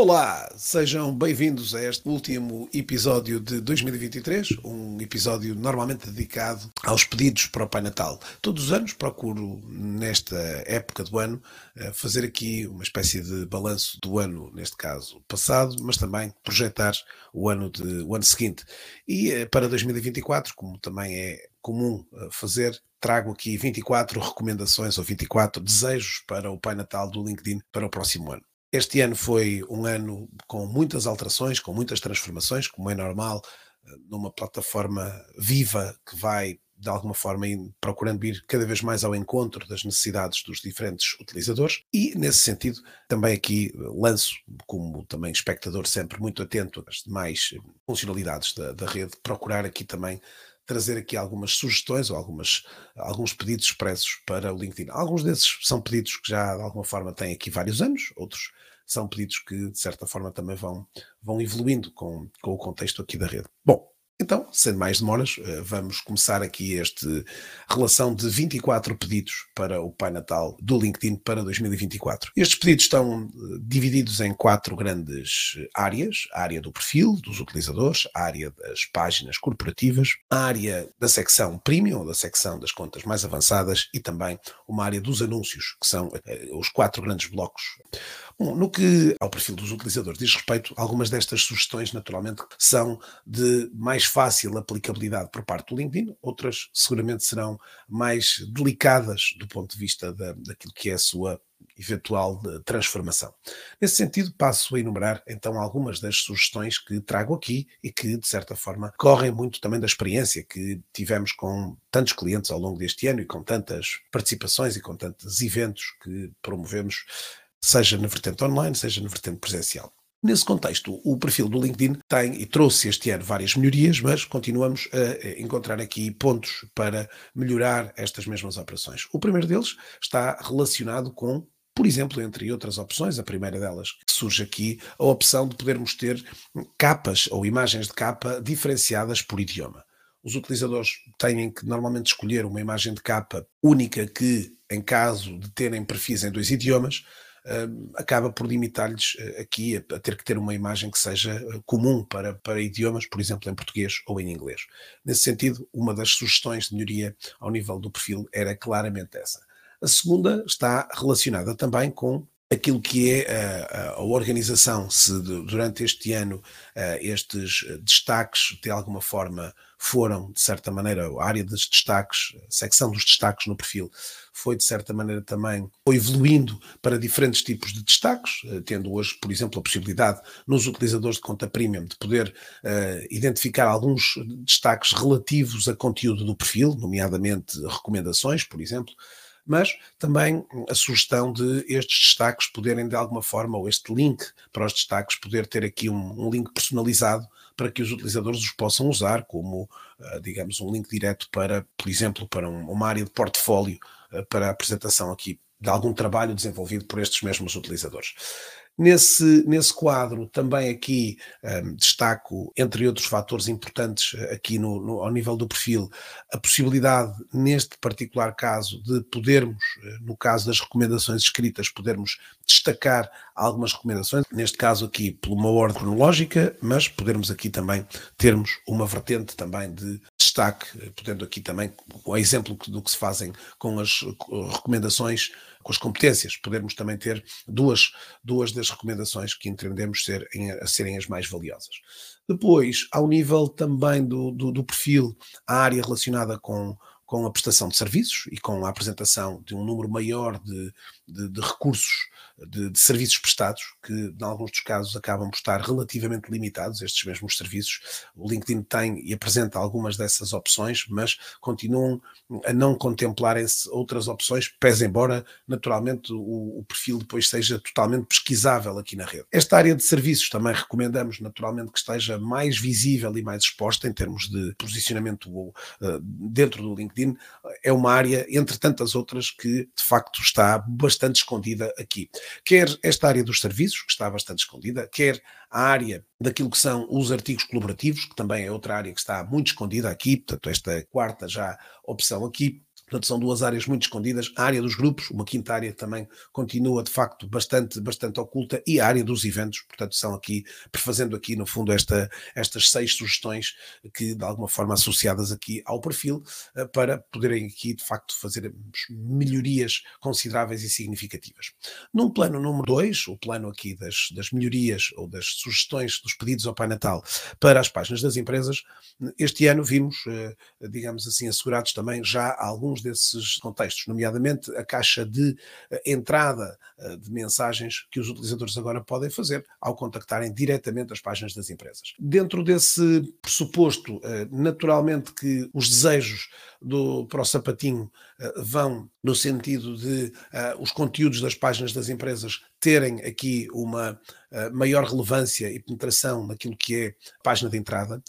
Olá, sejam bem-vindos a este último episódio de 2023, um episódio normalmente dedicado aos pedidos para o Pai Natal. Todos os anos procuro, nesta época do ano, eh, fazer aqui uma espécie de balanço do ano, neste caso passado, mas também projetar o ano, de, o ano seguinte. E eh, para 2024, como também é comum eh, fazer, trago aqui 24 recomendações ou 24 desejos para o Pai Natal do LinkedIn para o próximo ano. Este ano foi um ano com muitas alterações, com muitas transformações, como é normal, eh, numa plataforma viva que vai, de alguma forma, procurando ir cada vez mais ao encontro das necessidades dos diferentes utilizadores. E, nesse sentido, também aqui eh, lanço, como também espectador sempre muito atento às demais funcionalidades da, da rede, procurar aqui também trazer aqui algumas sugestões ou algumas, alguns pedidos expressos para o LinkedIn. Alguns desses são pedidos que já de alguma forma têm aqui vários anos, outros são pedidos que de certa forma também vão, vão evoluindo com, com o contexto aqui da rede. Bom, então, sem mais demoras, eh, vamos começar aqui esta relação de 24 pedidos para o Pai Natal do LinkedIn para 2024. Estes pedidos estão eh, divididos em quatro grandes áreas: a área do perfil dos utilizadores, a área das páginas corporativas, a área da secção premium, da secção das contas mais avançadas, e também uma área dos anúncios, que são eh, os quatro grandes blocos. Bom, no que ao perfil dos utilizadores diz respeito, algumas destas sugestões, naturalmente, são de mais fácil aplicabilidade por parte do LinkedIn, outras seguramente serão mais delicadas do ponto de vista da, daquilo que é a sua eventual eh, transformação. Nesse sentido, passo a enumerar então algumas das sugestões que trago aqui e que, de certa forma, correm muito também da experiência que tivemos com tantos clientes ao longo deste ano e com tantas participações e com tantos eventos que promovemos, seja na vertente online, seja na vertente presencial. Nesse contexto, o perfil do LinkedIn tem e trouxe este ano várias melhorias, mas continuamos a encontrar aqui pontos para melhorar estas mesmas operações. O primeiro deles está relacionado com por exemplo, entre outras opções, a primeira delas que surge aqui, a opção de podermos ter capas ou imagens de capa diferenciadas por idioma. Os utilizadores têm que normalmente escolher uma imagem de capa única que, em caso de terem perfis em dois idiomas, acaba por limitar-lhes eh, aqui a, ter que ter uma imagem que seja eh, comum para, para idiomas, por exemplo, em português ou em inglês. Nesse sentido, uma das sugestões de melhoria ao nível do perfil era claramente essa. A segunda está relacionada também com aquilo que é a, a, organização, se durante este ano estes destaques de alguma forma foram, de certa maneira, a área dos destaques, a secção dos destaques no perfil, foi de certa maneira também foi evoluindo para diferentes tipos de destaques, eh, tendo hoje, por exemplo, a possibilidade nos utilizadores de conta premium de poder uh, identificar alguns destaques relativos a conteúdo do perfil, nomeadamente recomendações, por exemplo mas também a sugestão de estes destaques poderem de alguma forma, ou este link para os destaques, poder ter aqui um, um link personalizado para que os utilizadores os possam usar como, uh, digamos, um link direto para, por exemplo, para um, uma área de portfólio uh, para a apresentação aqui de algum trabalho desenvolvido por estes mesmos utilizadores. Nesse, nesse quadro, também aqui um, destaco, entre outros fatores importantes eh, aqui no, no, ao nível do perfil, a possibilidade, neste particular caso, de podermos, eh, no caso das recomendações escritas, podermos destacar algumas recomendações, neste caso aqui por uma ordem cronológica, mas podermos aqui também termos uma vertente também de destaque, eh, podendo aqui também, o exemplo do que se fazem com as recomendações com as competências, podermos também ter duas, duas das recomendações que entendemos ser, a serem as mais valiosas. Depois, ao nível também do, do, do perfil, a área relacionada com, com a prestação de serviços e com a apresentação de um número maior de, de, de recursos de, de, serviços prestados, que em alguns dos casos acabam por estar relativamente limitados, estes mesmos serviços. O LinkedIn tem e apresenta algumas dessas opções, mas continuam a não contemplarem-se outras opções, pese embora naturalmente o, o, perfil depois seja totalmente pesquisável aqui na rede. Esta área de serviços também recomendamos naturalmente que esteja mais visível e mais exposta em termos de posicionamento uh, dentro do LinkedIn. É uma área, entre tantas outras, que de facto está bastante escondida aqui quer esta área dos serviços, que está bastante escondida, quer a área daquilo que são os artigos colaborativos, que também é outra área que está muito escondida aqui, portanto, esta quarta já opção aqui, Portanto, são duas áreas muito escondidas. A área dos grupos, uma quinta área também continua, de facto, bastante, bastante oculta, e a área dos eventos. Portanto, são aqui, prefazendo aqui, no fundo, esta, estas seis sugestões que, de alguma forma, associadas aqui ao perfil, eh, para poderem aqui, de facto, fazer melhorias consideráveis e significativas. Num plano número dois, o plano aqui das, das melhorias ou das sugestões dos pedidos ao Pai Natal para as páginas das empresas, este ano vimos, eh, digamos assim, assegurados também já alguns alguns desses contextos, nomeadamente a caixa de eh, entrada eh, de mensagens que os utilizadores agora podem fazer ao contactarem diretamente as páginas das empresas. Dentro desse pressuposto, eh, naturalmente que os desejos do, para o sapatinho vão no sentido de os conteúdos das páginas das empresas terem aqui uma maior relevância e penetração naquilo que é a página de entrada.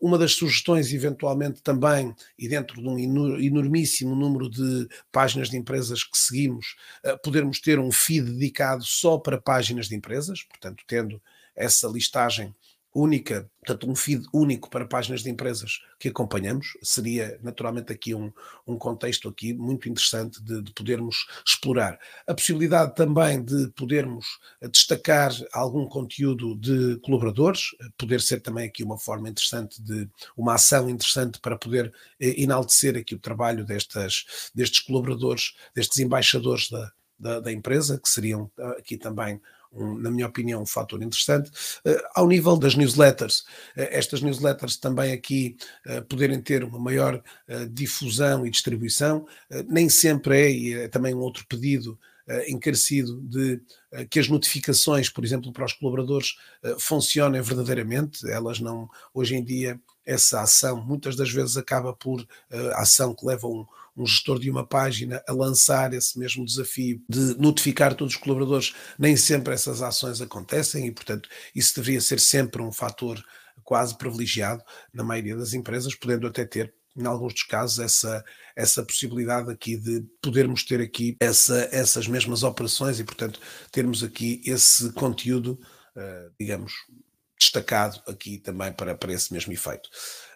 Uma das sugestões, eventualmente, também, e dentro de um enormíssimo número de páginas de empresas que seguimos, eh, podermos ter um feed dedicado só para páginas de empresas, portanto, tendo essa listagem única, portanto, um feed único para páginas de empresas que acompanhamos, seria naturalmente aqui um, um contexto aqui muito interessante de, de, podermos explorar. A possibilidade também de podermos destacar algum conteúdo de colaboradores, poder ser também aqui uma forma interessante de, uma ação interessante para poder eh, enaltecer aqui o trabalho destas, destes colaboradores, destes embaixadores da, da, da empresa, que seriam aqui também um, na minha opinião, um fator interessante. Uh, ao nível das newsletters, uh, estas newsletters também aqui uh, poderem ter uma maior difusão e distribuição, nem sempre é, e é também um outro pedido encarecido de que as notificações, por exemplo, para os colaboradores funcionem verdadeiramente. Elas não, hoje em dia, essa ação muitas das vezes acaba por a ação que leva um, um gestor de uma página a lançar esse mesmo desafio de notificar todos os colaboradores, nem sempre essas ações acontecem e, portanto, isso deveria ser sempre um fator quase privilegiado na maioria das empresas, podendo até ter em alguns dos casos, essa, essa possibilidade aqui de podermos ter aqui essa, essas mesmas operações e, portanto, termos aqui esse conteúdo, uh, digamos, destacado aqui também para, para esse mesmo efeito.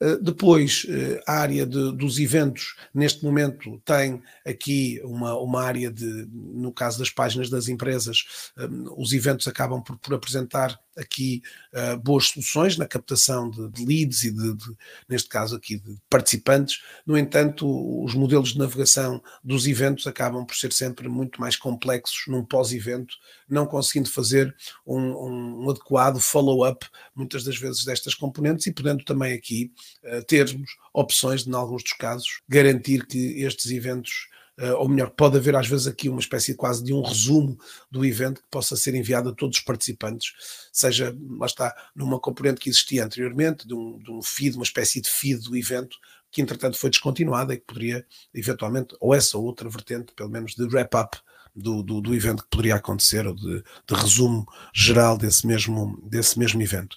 Eh, depois, eh, a área de, dos eventos, neste momento, tem aqui uma, uma área de, no caso das páginas das empresas, eh, os eventos acabam por, por apresentar aqui uh, boas soluções na captação de, de leads e de, de, neste caso aqui, de participantes. No entanto, os modelos de navegação dos eventos acabam por ser sempre muito mais complexos num pós-evento, não conseguindo fazer um, um, um adequado follow-up, muitas das vezes, destas componentes e podendo também aqui uh, termos opções de, em alguns dos casos, garantir que estes eventos ou melhor, pode haver às vezes aqui uma espécie quase de um resumo do evento que possa ser enviado a todos os participantes, seja, lá está, numa componente que existia anteriormente, de um, de um feed, uma espécie de feed do evento, que entretanto foi descontinuada e que poderia eventualmente, ou essa ou outra vertente, pelo menos de wrap-up do, do, do, evento que poderia acontecer, ou de, de, resumo geral desse mesmo, desse mesmo evento.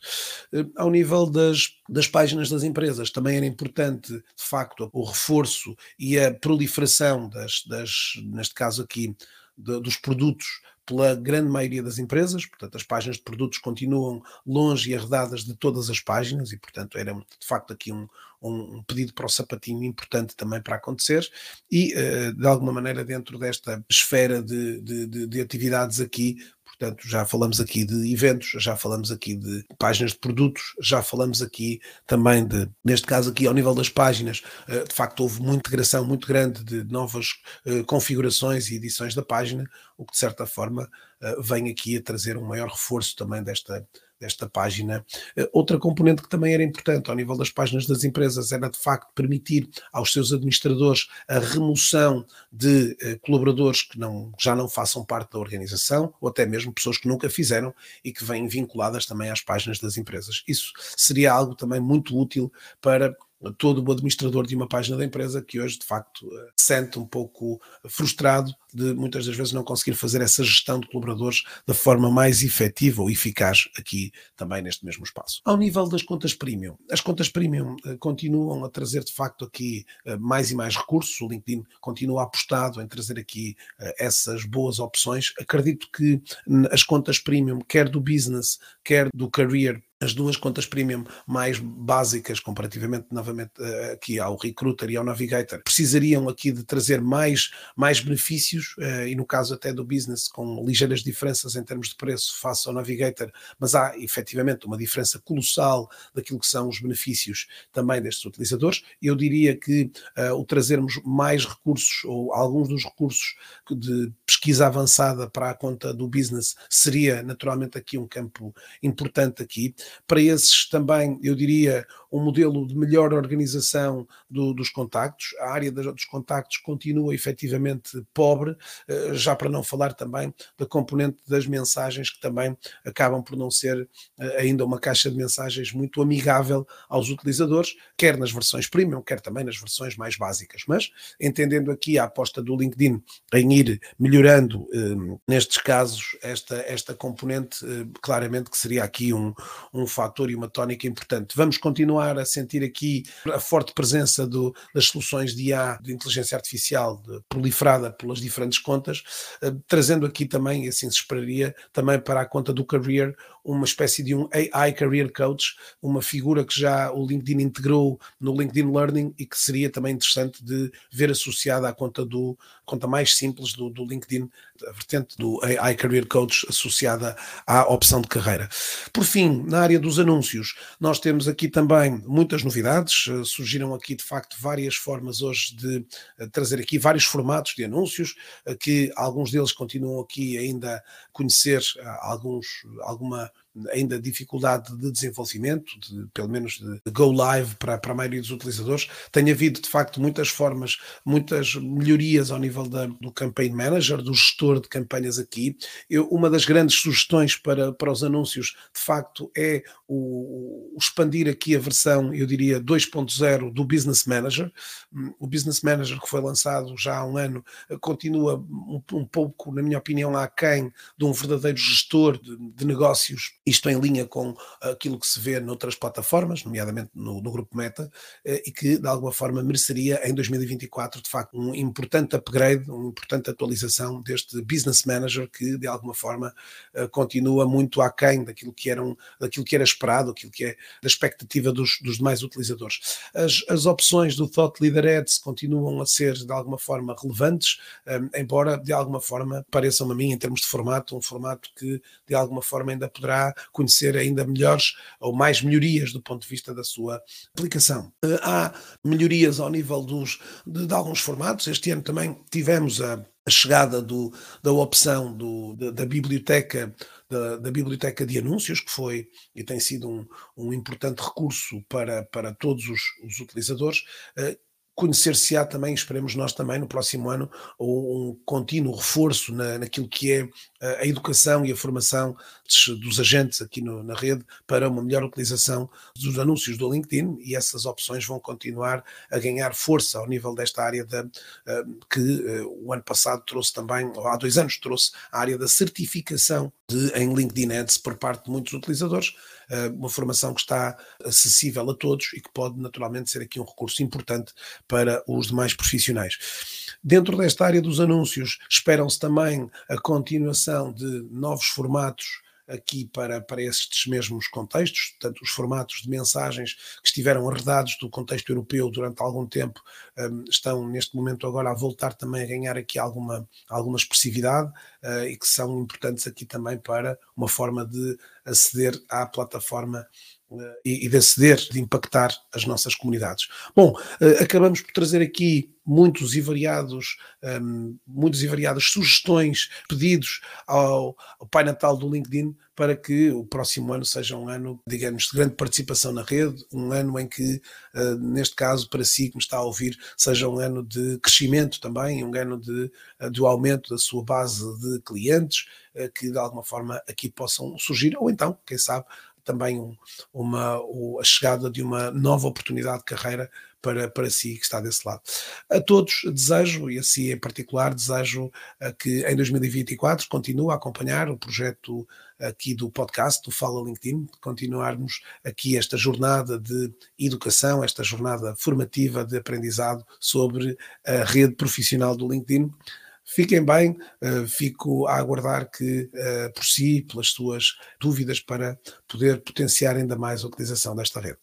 Eh, ao nível das, das páginas das empresas, também era importante, de facto, o reforço e a proliferação das, das neste caso aqui, de, dos produtos pela grande maioria das empresas, portanto, as páginas de produtos continuam longe e arredadas de todas as páginas, e, portanto, era de facto aqui um, um pedido para o sapatinho importante também para acontecer, e eh, de alguma maneira, dentro desta esfera de, de, de, de atividades aqui, Portanto, já falamos aqui de eventos, já falamos aqui de páginas de produtos, já falamos aqui também de, neste caso aqui ao nível das páginas, eh, de facto houve uma integração muito grande de novas eh, configurações e edições da página, o que de certa forma eh, vem aqui a trazer um maior reforço também desta, desta página. Eh, outra componente que também era importante ao nível das páginas das empresas era de facto permitir aos seus administradores a remoção de eh, colaboradores que não, já não façam parte da organização ou até mesmo pessoas que nunca fizeram e que vêm vinculadas também às páginas das empresas. Isso seria algo também muito útil para todo o administrador de uma página da empresa que hoje de facto eh, se sente um pouco frustrado de muitas das vezes não conseguir fazer essa gestão de colaboradores da forma mais efetiva ou eficaz aqui também neste mesmo espaço. Ao nível das contas premium, as contas premium uh, continuam a trazer de facto aqui uh, mais e mais recursos, o LinkedIn continua apostado em trazer aqui essas boas opções. Acredito que as contas premium, quer do business, quer do career, as duas contas premium mais básicas, comparativamente novamente eh, aqui ao Recruiter e ao Navigator, precisariam aqui de trazer mais, mais benefícios, eh, e no caso até do business, com ligeiras diferenças em termos de preço face ao Navigator, mas há efetivamente uma diferença colossal daquilo que são os benefícios também destes utilizadores. Eu diria que uh, o trazermos mais recursos, ou alguns dos recursos de pesquisa avançada para a conta do business, seria naturalmente aqui um campo importante aqui. Para esses também, eu diria, um modelo de melhor organização do, dos contactos. A área dos contactos continua efetivamente pobre, eh, já para não falar também da componente das mensagens, que também acabam por não ser eh, ainda uma caixa de mensagens muito amigável aos utilizadores, quer nas versões premium, quer também nas versões mais básicas. Mas entendendo aqui a aposta do LinkedIn em ir melhorando, eh, nestes casos, esta, esta componente, claramente que seria aqui um, um fator e uma tónica importante. Vamos continuar a sentir aqui a forte presença do, das soluções de IA, de inteligência artificial, de, proliferada pelas diferentes contas, uh, trazendo aqui também, assim se esperaria, também para a conta do Career, uma espécie de um AI Career Coach, uma figura que já o LinkedIn integrou no LinkedIn Learning e que seria também interessante de ver associada à conta do conta mais simples do, do LinkedIn, a vertente do AI Career Coach associada à opção de carreira. Por fim, na área dos anúncios, nós temos aqui também muitas novidades, eh, surgiram aqui de facto várias formas hoje de eh, trazer aqui vários formatos de anúncios, eh, que alguns deles continuam aqui ainda a conhecer alguns, alguma ainda dificuldade de desenvolvimento, de, pelo menos de go live para, para a maioria dos utilizadores. Tem havido, de facto, muitas formas, muitas melhorias ao nível da, do Campaign Manager, do gestor de campanhas aqui. Eu, uma das grandes sugestões para, para os anúncios, de facto, é o, o expandir aqui a versão, eu diria, 2.0 do Business Manager. O Business Manager que foi lançado já há um ano continua um, um pouco, na minha opinião, aquém de um verdadeiro gestor de, de negócios isto em linha com aquilo que se vê noutras plataformas, nomeadamente no, no grupo Meta, eh, e que de alguma forma mereceria em 2024 de facto um importante upgrade, uma importante atualização deste Business Manager que de alguma forma eh, continua muito aquém daquilo que, eram, daquilo que era esperado, aquilo que é da expectativa dos, dos demais utilizadores. As, as opções do Thought Leader Ads continuam a ser de alguma forma relevantes, eh, embora de alguma forma pareçam a mim, em termos de formato, um formato que de alguma forma ainda poderá conhecer ainda melhores ou mais melhorias do ponto de vista da sua aplicação. Eh, há melhorias ao nível dos, de, de alguns formatos. Este ano também tivemos a, a chegada do, da opção do, da, da biblioteca da, da, biblioteca de anúncios, que foi e tem sido um, um importante recurso para, para todos os, os utilizadores, uh, conhecer-se-á também, esperemos nós também no próximo ano, um, contínuo reforço na, naquilo que é a educação e a formação dos, agentes aqui no, na rede para uma melhor utilização dos anúncios do LinkedIn e essas opções vão continuar a ganhar força ao nível desta área da, uh, que uh, o ano passado trouxe também, ou há dois anos trouxe a área da certificação de, em LinkedIn Ads por parte de muitos utilizadores, uma formação que está acessível a todos e que pode naturalmente ser aqui um recurso importante para os demais profissionais. Dentro desta área dos anúncios, esperam-se também a continuação de novos formatos aqui para, para estes mesmos contextos, portanto, os formatos de mensagens que estiveram arredados do contexto europeu durante algum tempo um, estão neste momento agora a voltar também a ganhar aqui alguma, alguma expressividade uh, e que são importantes aqui também para uma forma de aceder à plataforma e, e de aceder, de impactar as nossas comunidades. Bom, uh, acabamos por trazer aqui muitos e variados, um, muitos e variadas sugestões, pedidos ao, ao Pai Natal do LinkedIn para que o próximo ano seja um ano, digamos, de grande participação na rede, um ano em que, uh, neste caso, para si que me está a ouvir, seja um ano de crescimento também, um ano de, uh, de aumento da sua base de clientes, uh, que de alguma forma aqui possam surgir, ou então, quem sabe, também um, uma, a chegada de uma nova oportunidade de carreira para, para si que está desse lado. A todos desejo, e a si em particular, desejo eh, que em 2024 continue a acompanhar o projeto aqui do podcast, do Fala LinkedIn, continuarmos aqui esta jornada de educação, esta jornada formativa de aprendizado sobre a rede profissional do LinkedIn fiquem bem, uh, fico a aguardar que uh, por si, pelas suas dúvidas, para poder potenciar ainda mais a utilização desta rede.